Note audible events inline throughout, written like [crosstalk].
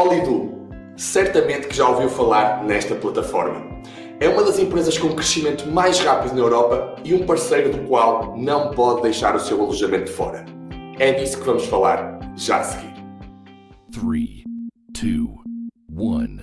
Olidu, certamente que já ouviu falar nesta plataforma. É uma das empresas com crescimento mais rápido na Europa e um parceiro do qual não pode deixar o seu alojamento de fora. É disso que vamos falar já a seguir. 3, 2, 1.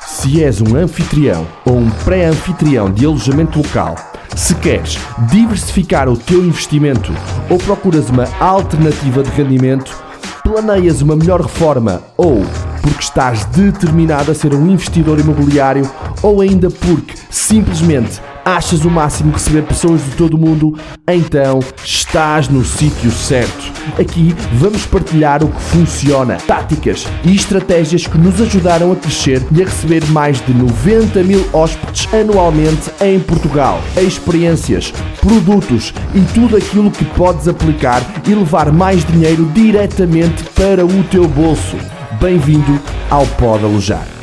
Se és um anfitrião ou um pré-anfitrião de alojamento local, se queres diversificar o teu investimento ou procuras uma alternativa de rendimento, planeias uma melhor reforma ou porque estás determinado a ser um investidor imobiliário ou ainda porque simplesmente achas o máximo receber pessoas de todo o mundo, então estás no sítio certo. Aqui vamos partilhar o que funciona, táticas e estratégias que nos ajudaram a crescer e a receber mais de 90 mil hóspedes anualmente em Portugal. Experiências, produtos e tudo aquilo que podes aplicar e levar mais dinheiro diretamente para o teu bolso. Bem-vindo ao Pode Alojar.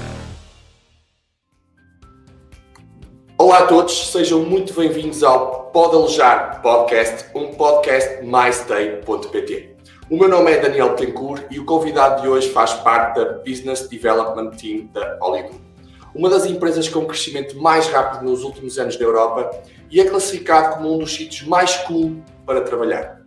Olá a todos, sejam muito bem-vindos ao Pode Alojar Podcast, um podcast mystay.pt. O meu nome é Daniel Tencourt e o convidado de hoje faz parte da Business Development Team da Hollywood, uma das empresas com crescimento mais rápido nos últimos anos da Europa e é classificado como um dos sítios mais cool para trabalhar.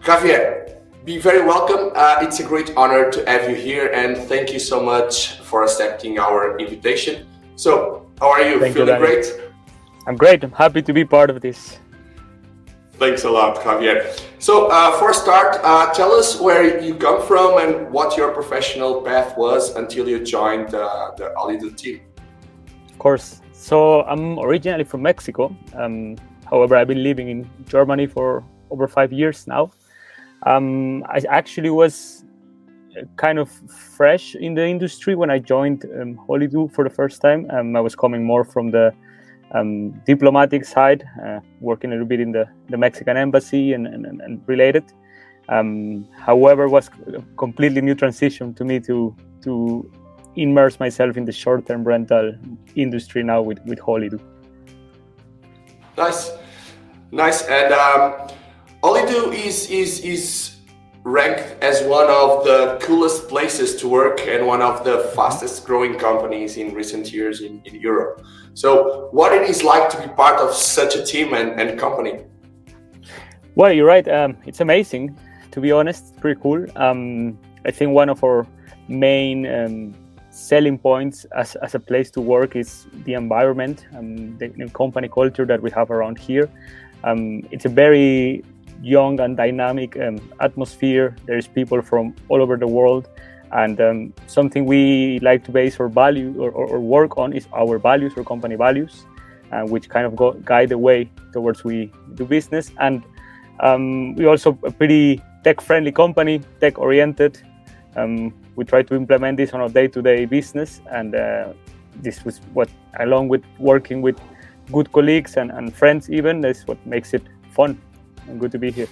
Javier, be very welcome. Uh, it's a great honor to have you here and thank you so much for accepting our invitation. So, how are you? Thank Feeling you, great? I'm great. I'm happy to be part of this. Thanks a lot, Javier. So, uh, for a start, uh, tell us where you come from and what your professional path was until you joined uh, the Holidu team. Of course. So, I'm originally from Mexico. Um, however, I've been living in Germany for over five years now. Um, I actually was kind of fresh in the industry when I joined um, for the first time. Um, I was coming more from the um, diplomatic side, uh, working a little bit in the, the Mexican embassy and, and, and related. Um, however, was a completely new transition to me to to immerse myself in the short-term rental industry now with with Holidu. Nice, nice. And um, Holidu is is is ranked as one of the coolest places to work and one of the fastest growing companies in recent years in, in Europe. So, what it is like to be part of such a team and, and company? Well, you're right. Um, it's amazing, to be honest. Pretty cool. Um, I think one of our main um, selling points as, as a place to work is the environment and the, the company culture that we have around here. Um, it's a very young and dynamic um, atmosphere. There's people from all over the world, and um, something we like to base our value or, or, or, work on is our values or company values, uh, which kind of go, guide the way towards we do business. And um, we also a pretty tech-friendly company, tech-oriented. Um, we try to implement this on our day-to-day business, and uh, this was what, along with working with good colleagues and, and friends, even, is what makes it fun and good to be here.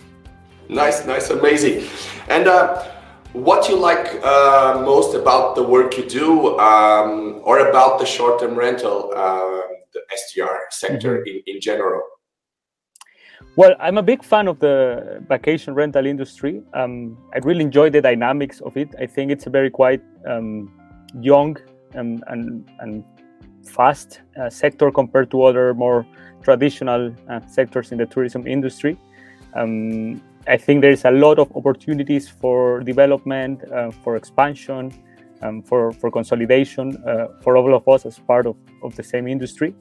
Nice, nice, amazing. And uh, what you like uh, most about the work you do, um, or about the short-term rental, uh, the STR sector mm-hmm. in, in general? Well, I'm a big fan of the vacation rental industry. Um, I really enjoy the dynamics of it. I think it's a very quite um, young and, and, and fast uh, sector compared to other more traditional uh, sectors in the tourism industry. Um, I think there is a lot of opportunities for development, uh, for expansion, um, for, for consolidation uh, for all of us as part of, of the same industry.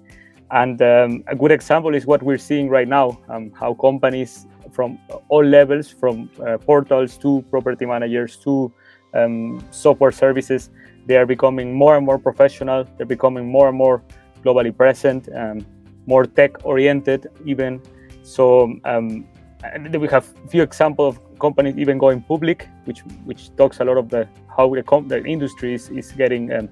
And um, a good example is what we're seeing right now um, how companies from all levels, from uh, portals to property managers to um, software services, they are becoming more and more professional. They're becoming more and more globally present, um, more tech oriented, even. So, um, and we have a few examples of companies even going public, which which talks a lot of the how the, the industry is, is getting um,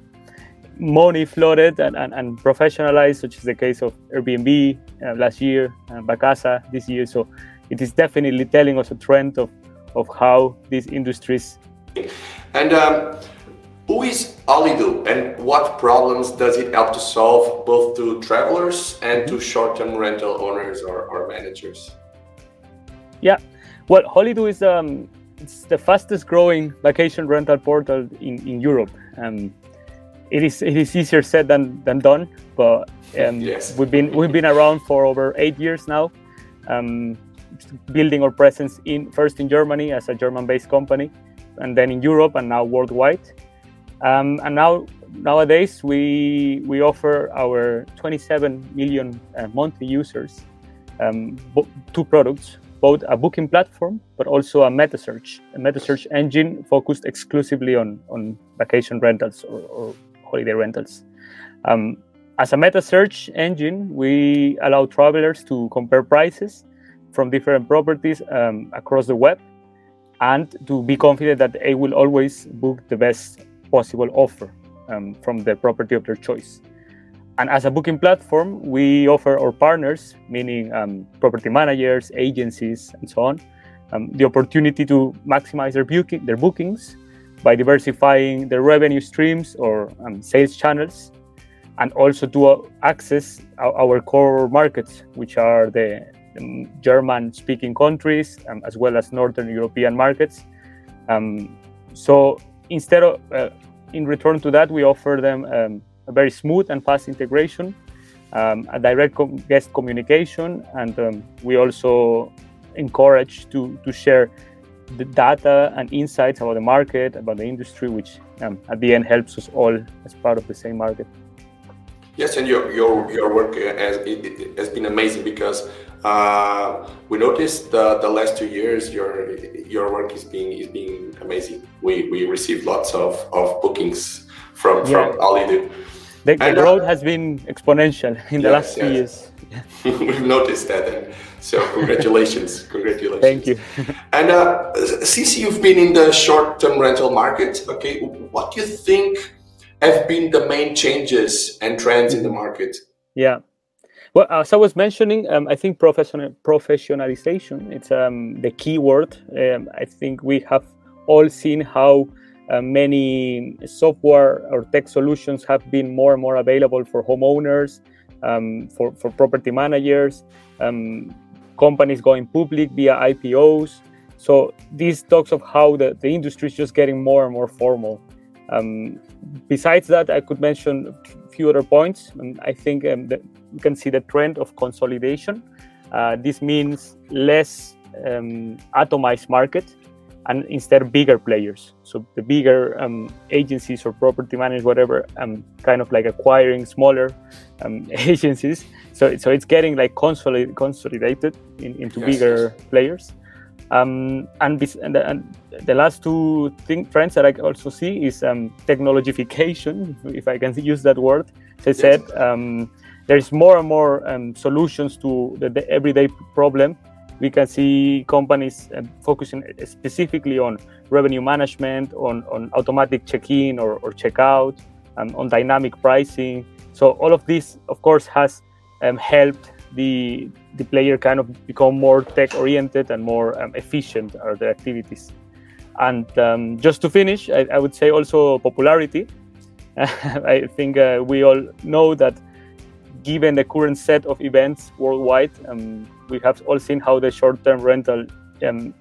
money flooded and, and, and, professionalized, such as the case of Airbnb uh, last year, uh, Vacasa this year. So it is definitely telling us a trend of, of how these industries. And um, who is Holidu and what problems does it help to solve both to travelers and to short-term rental owners or, or managers? Yeah, well, Holidu is um, it's the fastest growing vacation rental portal in, in Europe. Um, it is it is easier said than, than done, but um, [laughs] yes. we've been we've been around for over eight years now, um, building our presence in first in Germany as a German-based company, and then in Europe and now worldwide. Um, and now nowadays we we offer our 27 million uh, monthly users um, two products both a booking platform but also a meta search a meta search engine focused exclusively on on vacation rentals or, or holiday rentals um, as a meta search engine we allow travelers to compare prices from different properties um, across the web and to be confident that they will always book the best possible offer um, from the property of their choice. And as a booking platform, we offer our partners, meaning um, property managers, agencies, and so on, um, the opportunity to maximize their, their bookings by diversifying their revenue streams or um, sales channels, and also to uh, access our, core markets, which are the, the German-speaking countries um, as well as Northern European markets. Um, so instead of uh, in return to that, we offer them um, a very smooth and fast integration, um, a direct com guest communication, and um, we also encourage to, to share the data and insights about the market, about the industry, which um, at the end helps us all as part of the same market. Yes, and your your your work has, has been amazing because uh, we noticed the, the last two years your your work is being is being amazing. We we received lots of, of bookings from yeah. from Holidu. The, the growth has been exponential in the yes, last few yes. years. [laughs] We've noticed that, and so congratulations, [laughs] congratulations. Thank you. [laughs] and uh, since you've been in the short-term rental market, okay, what do you think have been the main changes and trends in the market? Yeah. Well, as I was mentioning, um, I think professional professionalization it's um, the key word. Um, I think we have all seen how uh, many software or tech solutions have been more and more available for homeowners, um, for for property managers, um, companies going public via IPOs. So this talks of how the, the industry is just getting more and more formal. Um, besides that, I could mention a few other points. I think that you can see the trend of consolidation. Uh, this means less um, atomized market and instead bigger players. So the bigger um, agencies or property managers, whatever, um, kind of like acquiring smaller um, [laughs] agencies. So, so it's getting like consolid, consolidated in, into yes, bigger yes. players. Um, and, this, and, the, and, the, last two thing, trends that I also see is um, technologification, [laughs] if I can [laughs] use that word. As I yes. said, um, there's more and more um, solutions to the, the, everyday problem. We can see companies uh, focusing specifically on revenue management, on, on automatic check-in or, or check-out, um, on dynamic pricing. So all of this, of course, has um, helped the the player kind of become more tech-oriented and more um, efficient are their activities. And um, just to finish, I, I, would say also popularity. [laughs] I think uh, we all know that given the current set of events worldwide, um, we have all seen how the short-term rental um,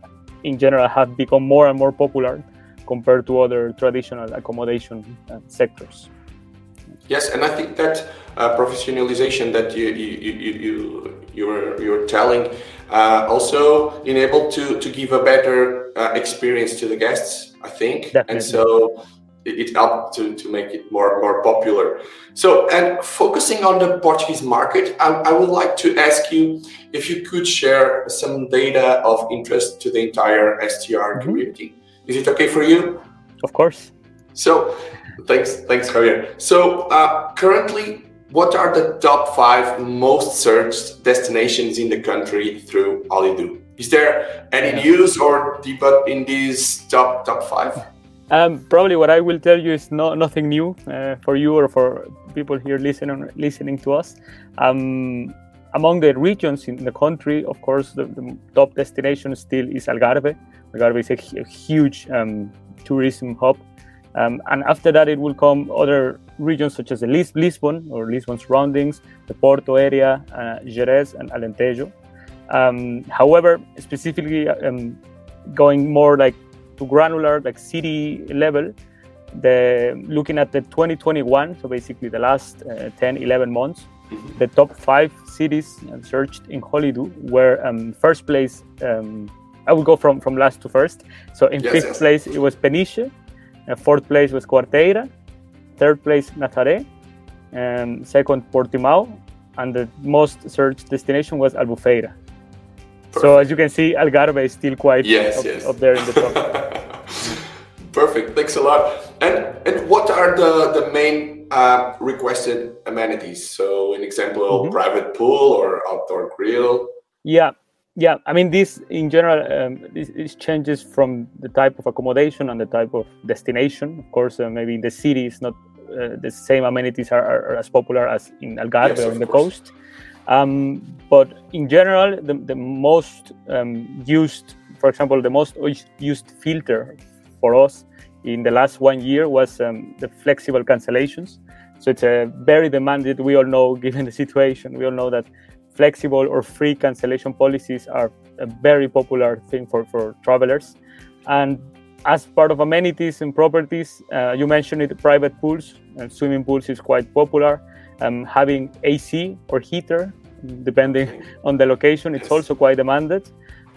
in general have become more and more popular compared to other traditional accommodation uh, sectors. Yes, and I think that uh, professionalization that you you you you you're you're telling uh, also enabled to to give a better uh, experience to the guests. I think, Definitely. and so it helped to, to make it more more popular. So, and focusing on the Portuguese market, I, I, would like to ask you if you could share some data of interest to the entire STR mm-hmm. community. Is it okay for you? Of course. So, thanks, thanks, Javier. So, uh, currently, what are the top five most searched destinations in the country through Holidu? Is there any news or debut in these top top five? Um, probably what I will tell you is no, nothing new uh, for you or for people here listening listening to us. Um, among the regions in the country, of course, the, the top destination still is Algarve. Algarve is a, a huge um, tourism hub. Um, and after that, it will come other regions such as the Lis- Lisbon or Lisbon surroundings, the Porto area, uh, Gerês, and Alentejo. Um, however, specifically um, going more like to granular, like city level, the looking at the 2021, so basically the last uh, 10, 11 months, the top five cities searched in Holidu were um, first place. Um, I will go from, from last to first. So in yes, fifth yes. place it was Peniche, uh, fourth place was Quarteira, third place Nazaré, and second Portimão, and the most searched destination was Albufeira. Perfect. So as you can see, Algarve is still quite yes, up, up there in the top. [laughs] Perfect. Thanks a lot. And and what are the the main uh, requested amenities? So, an example, mm-hmm. private pool or outdoor grill. Yeah, yeah. I mean, this in general, um, this, this, changes from the type of accommodation and the type of destination. Of course, uh, maybe in the city, it's not uh, the same amenities are, are, as popular as in Algarve yes, or in the course. coast. Um, but in general, the, the most um, used, for example, the most used filter for us in the last one year was um, the flexible cancellations. So it's a very demanded. We all know, [laughs] given the situation, we all know that flexible or free cancellation policies are a very popular thing for, for travelers. And as part of amenities and properties, uh, you mentioned it, private pools and swimming pools is quite popular. Um, having AC or heater, depending [laughs] on the location, it's also quite demanded.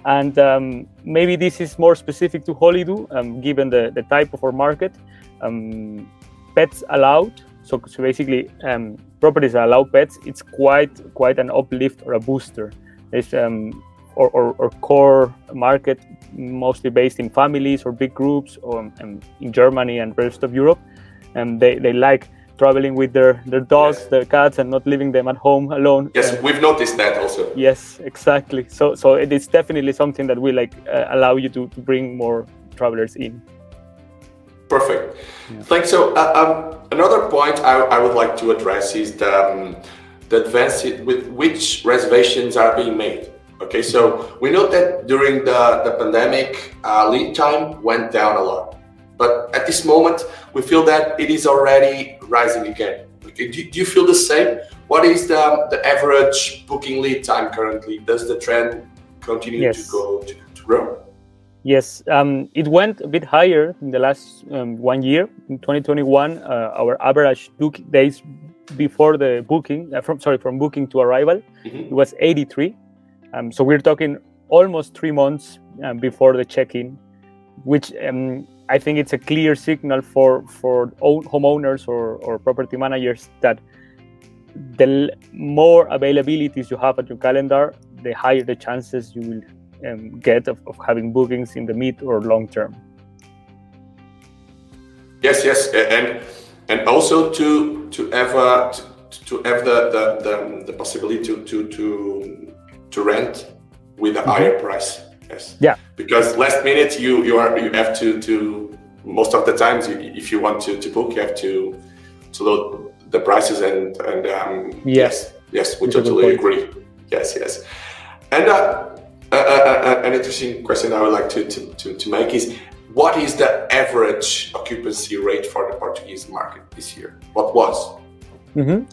And um, maybe this is more specific to Holidu, um, given the, the type of our market. Um, pets allowed, so, so basically um, properties that allow pets, it's quite quite an uplift or a booster. It's um, or, or, or, core market, mostly based in families or big groups, or um, in Germany and rest of Europe, and they, they like traveling with their, their dogs, yes. their cats, and not leaving them at home alone. Yes, uh, we've noticed that also. Yes, exactly. So so it is definitely something that will like uh, allow you to, to bring more travelers in. Perfect. Yeah. Thanks. So uh, um, another point I, I would like to address is the, um, the advance with which reservations are being made. Okay, so we know that during the, the pandemic, uh, lead time went down a lot. But at this moment, we feel that it is already rising again. Okay, do, do you feel the same? What is the, the average booking lead time currently? Does the trend continue yes. to go to, to grow? Yes, um, it went a bit higher in the last um, one year. In 2021, uh, our average book days before the booking, uh, from sorry, from booking to arrival, mm-hmm. it was 83. Um, so we're talking almost three months um, before the check-in, which um, I think it's a clear signal for for homeowners or, or property managers that the more availabilities you have at your calendar, the higher the chances you will um, get of, of having bookings in the mid or long term. Yes, yes, and and also to to have uh, to, to have the, the, the, the possibility to to to to rent with a mm-hmm. higher price. Yes. Yeah. Because last minute you you are you have to to most of the times you, if you want to, to book you have to to load the prices and and um, yes yes we totally agree yes yes and uh, uh, uh, uh, an interesting question I would like to, to, to, to make is what is the average occupancy rate for the Portuguese market this year? What was? Mm-hmm.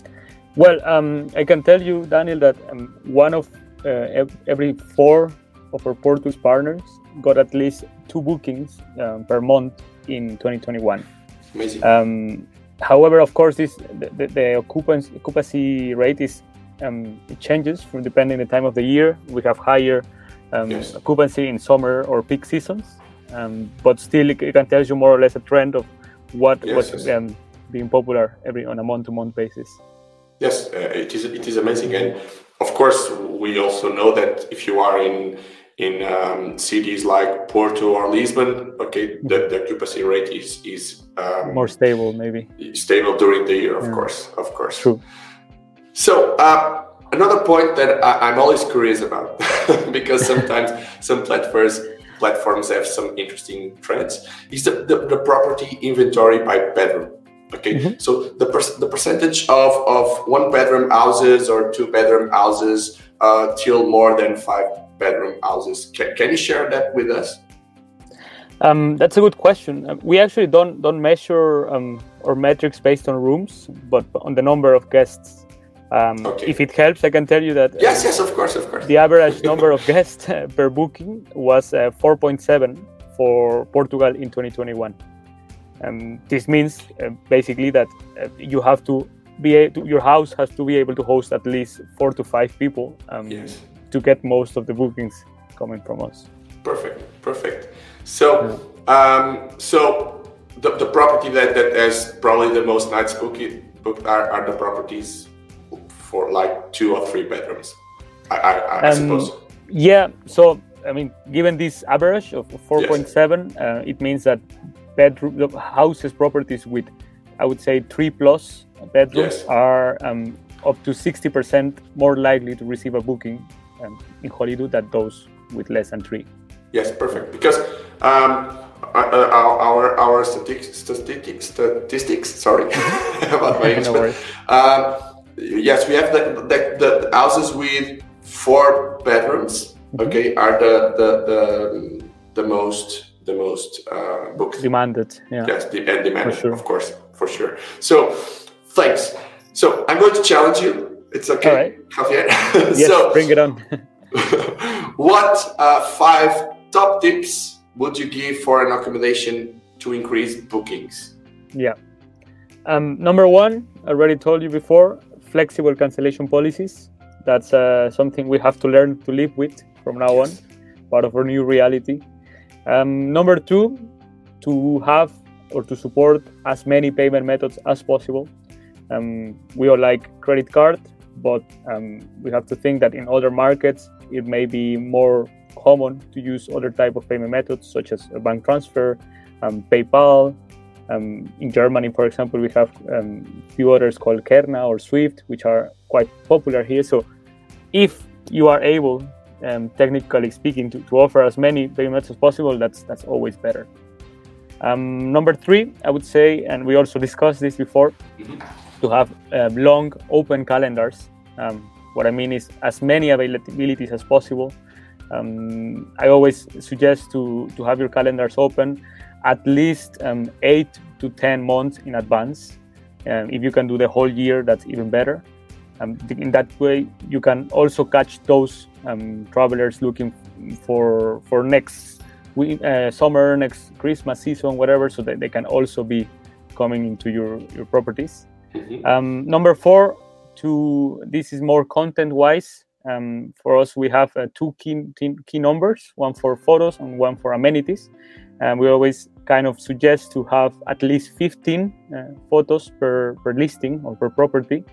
Well, um, I can tell you, Daniel, that um, one of uh, every four of our Portuguese partners got at least two bookings um, per month in 2021. Amazing. Um, however, of course, this the, the, the occupancy, occupancy rate is um, it changes from depending the time of the year. We have higher um, yes. occupancy in summer or peak seasons, um, but still it, it, can tell you more or less a trend of what yes, was yes. Um, being popular every on a month-to-month basis. Yes, uh, it is. It is amazing, and of course, we also know that if you are in in um, cities like Porto or Lisbon, okay, the, the occupancy rate is is um, more stable, maybe stable during the year. Of yeah. course, of course. True. So uh, another point that I, am always curious about, [laughs] because sometimes [laughs] some platforms platforms have some interesting trends, is the, the, the property inventory by bedroom. Okay, mm-hmm. so the per- the percentage of, of one bedroom houses or two bedroom houses uh, till more than five bedroom houses. Can, can you share that with us? Um, that's a good question. Uh, we actually don't don't measure um, our metrics based on rooms, but on the number of guests. Um, okay. If it helps, I can tell you that. Yes, yes, of course, of course. The average number of [laughs] guests per booking was uh, 4.7 for Portugal in 2021. Um, this means uh, basically that uh, you have to be a, to, your house has to be able to host at least four to five people um, yes. to get most of the bookings coming from us. Perfect, perfect. So, yeah. um, so the, the property that, that has probably the most nights booked booked are, are the properties for like two or three bedrooms. I, I, I um, suppose. Yeah. So I mean, given this average of 4.7, yes. uh, it means that bedroom houses properties with, I would say, three plus bedrooms yes. are um, up to 60% more likely to receive a booking um, in Holidu than those with less than three. Yes, perfect. Because um, uh, our, our our statistics statistics sorry [laughs] [laughs] about my English. um, yes, we have the, the, the houses with four bedrooms mm-hmm. okay, are the the the, the most the most uh, booked. Demanded, yeah. Yes, and demanded, sure. of course, for sure. So, thanks. So, I'm going to challenge you. It's okay, right. Javier. [laughs] yes, so, bring it on. [laughs] what uh, five top tips would you give for an accommodation to increase bookings? Yeah. Um, number one, I already told you before, flexible cancellation policies. That's uh, something we have to learn to live with from now on, part of our new reality. Um, number two, to have or to support as many payment methods as possible. Um, we all like credit card, but um, we have to think that in other markets it may be more common to use other type of payment methods such as a bank transfer, um, PayPal. Um, in Germany, for example, we have a um, few others called Klarna or Swift, which are quite popular here. So, if you are able um, technically speaking, to, to offer as many payments as possible, that's that's always better. Um, number three, I would say, and we also discussed this before, to have uh, long open calendars. Um, what I mean is as many availabilities as possible. Um, I always suggest to, to have your calendars open at least um, eight to 10 months in advance. If you can do the whole year, that's even better. Um, in that way, you can also catch those um, travelers looking for for next uh, summer, next Christmas season, whatever, so that they can also be coming into your your properties. Mm-hmm. Um, number four, to this is more content wise. Um, for us, we have uh, two key, key numbers: one for photos and one for amenities. And we always kind of suggest to have at least 15 uh, photos per, per listing or per property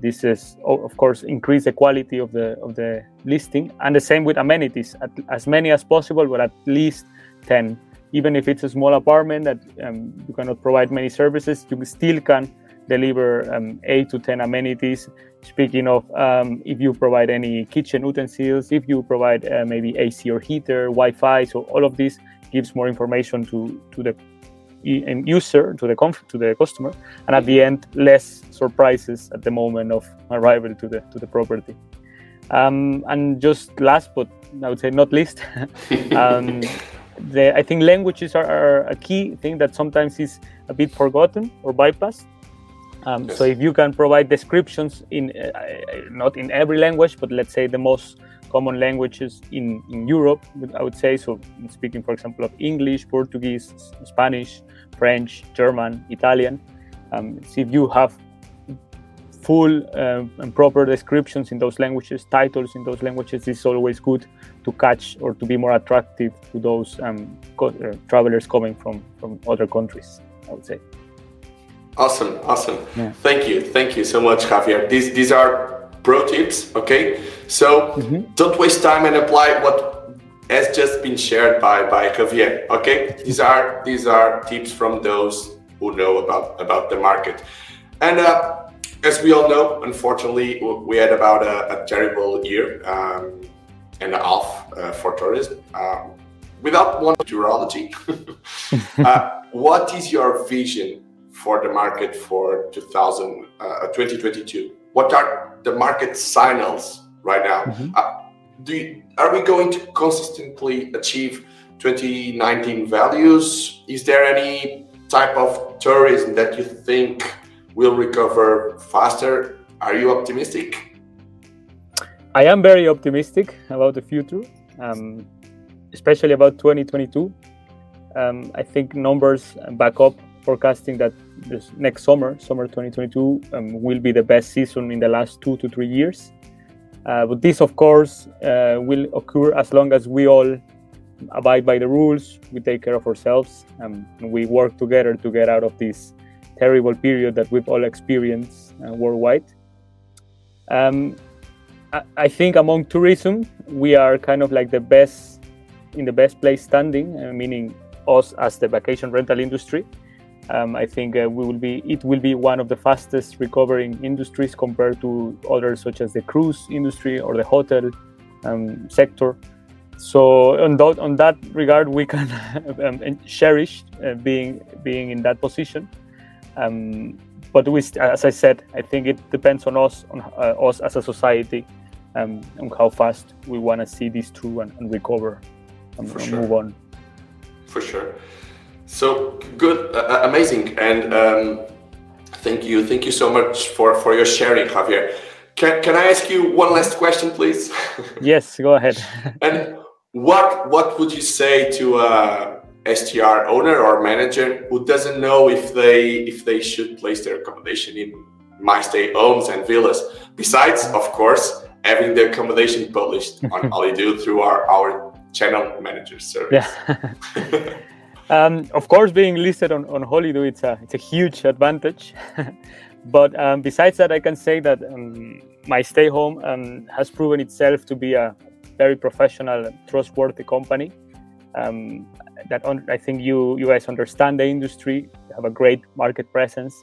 this is, of course, increase the quality of the of the listing, and the same with amenities, at, as many as possible, but at least ten. Even if it's a small apartment that um, you cannot provide many services, you still can deliver um, eight to ten amenities. Speaking of, um, if you provide any kitchen utensils, if you provide uh, maybe AC or heater, Wi-Fi, so all of this gives more information to to the user to the to the customer, and at the end, less surprises at the moment of arrival to the to the property. Um, and just last, but I would say not least, [laughs] um, [laughs] the, I think languages are, are, a key thing that sometimes is a bit forgotten or bypassed. Um, yes. So if you can provide descriptions in uh, not in every language, but let's say the most common languages in, in Europe, I would say. So, speaking, for example, of English, Portuguese, Spanish, French, German, Italian. Um, so if you have full uh, and proper descriptions in those languages, titles in those languages, it's always good to catch or to be more attractive to those um, co- uh, travelers coming from, from other countries, I would say. Awesome, awesome. Yeah. Thank you, thank you so much, Javier. These these are pro tips, okay? So mm-hmm. don't waste time and apply what has just been shared by, by Javier, okay? These are these are tips from those who know about, about the market. And uh, as we all know, unfortunately, we had about a, a terrible year um, and a half uh, for tourism. Um, without one urology, [laughs] uh, what is your vision for the market for 2000, uh, 2022? What are the market signals right now. Mm-hmm. Do you, are we going to consistently achieve 2019 values? Is there any type of tourism that you think will recover faster? Are you optimistic? I am very optimistic about the future, um, especially about 2022. um, I think numbers back up forecasting that this next summer, summer 2022, um, will be the best season in the last two to three years. Uh, but this, of course, uh, will occur as long as we all abide by the rules, we take care of ourselves, and we work together to get out of this terrible period that we've all experienced uh, worldwide. Um, I, I, think among tourism, we are kind of like the best in the best place standing, uh, meaning us as the vacation rental industry. Um, I think uh, we will be it will be one of the fastest recovering industries compared to others such as the cruise industry or the hotel um, sector. So on that, on that regard, we can [laughs] um, cherish uh, being being in that position. Um, but we, as I said, I think it depends on us, on uh, us as a society, um, on how fast we want to see this through and, and recover and, and sure. move on. For sure. So good, uh, uh, amazing, and um, thank you, thank you so much for for your sharing, Javier. Can, can I ask you one last question, please? [laughs] yes, go ahead. [laughs] and what what would you say to a STR owner or manager who doesn't know if they if they should place their accommodation in MyStay homes and villas? Besides, of course, having the accommodation published on [laughs] Holidu through our our channel manager service. Yeah. Um, of course, being listed on, on Holidu, it's a, it's a huge advantage. [laughs] but um, besides that, I can say that um, my stay home um, has proven itself to be a very professional, trustworthy company. Um, that I think you you guys understand the industry, have a great market presence,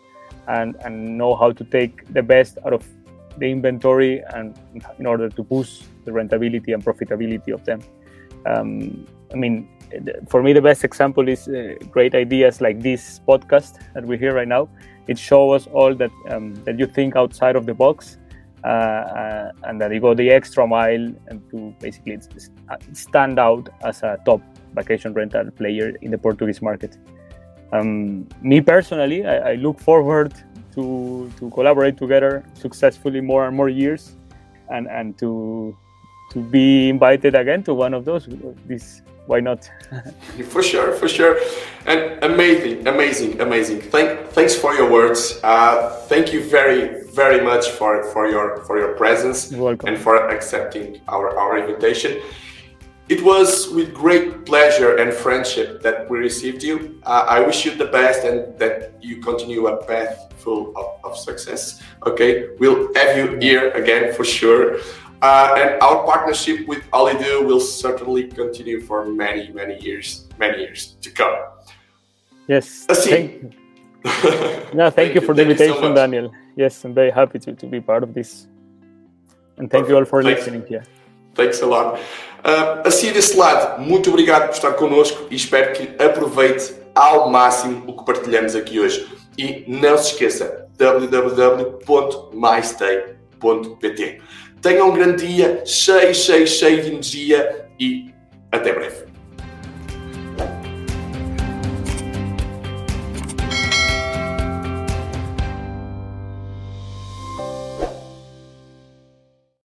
and and know how to take the best out of the inventory and in order to boost the rentability and profitability of them. Um, I mean, for me the best example is uh, great ideas like this podcast that we hear right now it shows us all that um, that you think outside of the box uh, uh, and that you go the extra mile and to basically uh, stand out as a top vacation rental player in the Portuguese market. Um, me personally, I, I, look forward to to collaborate together successfully more and more years, and and to to be invited again to one of those these why not? [laughs] for sure, for sure. And amazing, amazing, amazing. Thank, thanks for your words. Uh, thank you very, very much for, for your for your presence and for accepting our, our invitation. It was with great pleasure and friendship that we received you. Uh, I wish you the best and that you continue a path full of, of success. Okay, we'll have you here again for sure. Uh, and our partnership with Holidu will certainly continue for many, many years, many years to come. Yes. Thank, [laughs] no, thank, thank you for the invitation, so Daniel. Yes, I'm very happy to, to be part of this. And thank Perfect. you all for Thanks. listening here. Thanks a lot. Uh, assim desse lado, muito obrigado por estar connosco e espero que aproveite ao máximo o que partilhamos aqui hoje. E não se esqueça, www.mystay.pt. Tenham um grande dia, cheio, cheio, cheio de energia e até breve.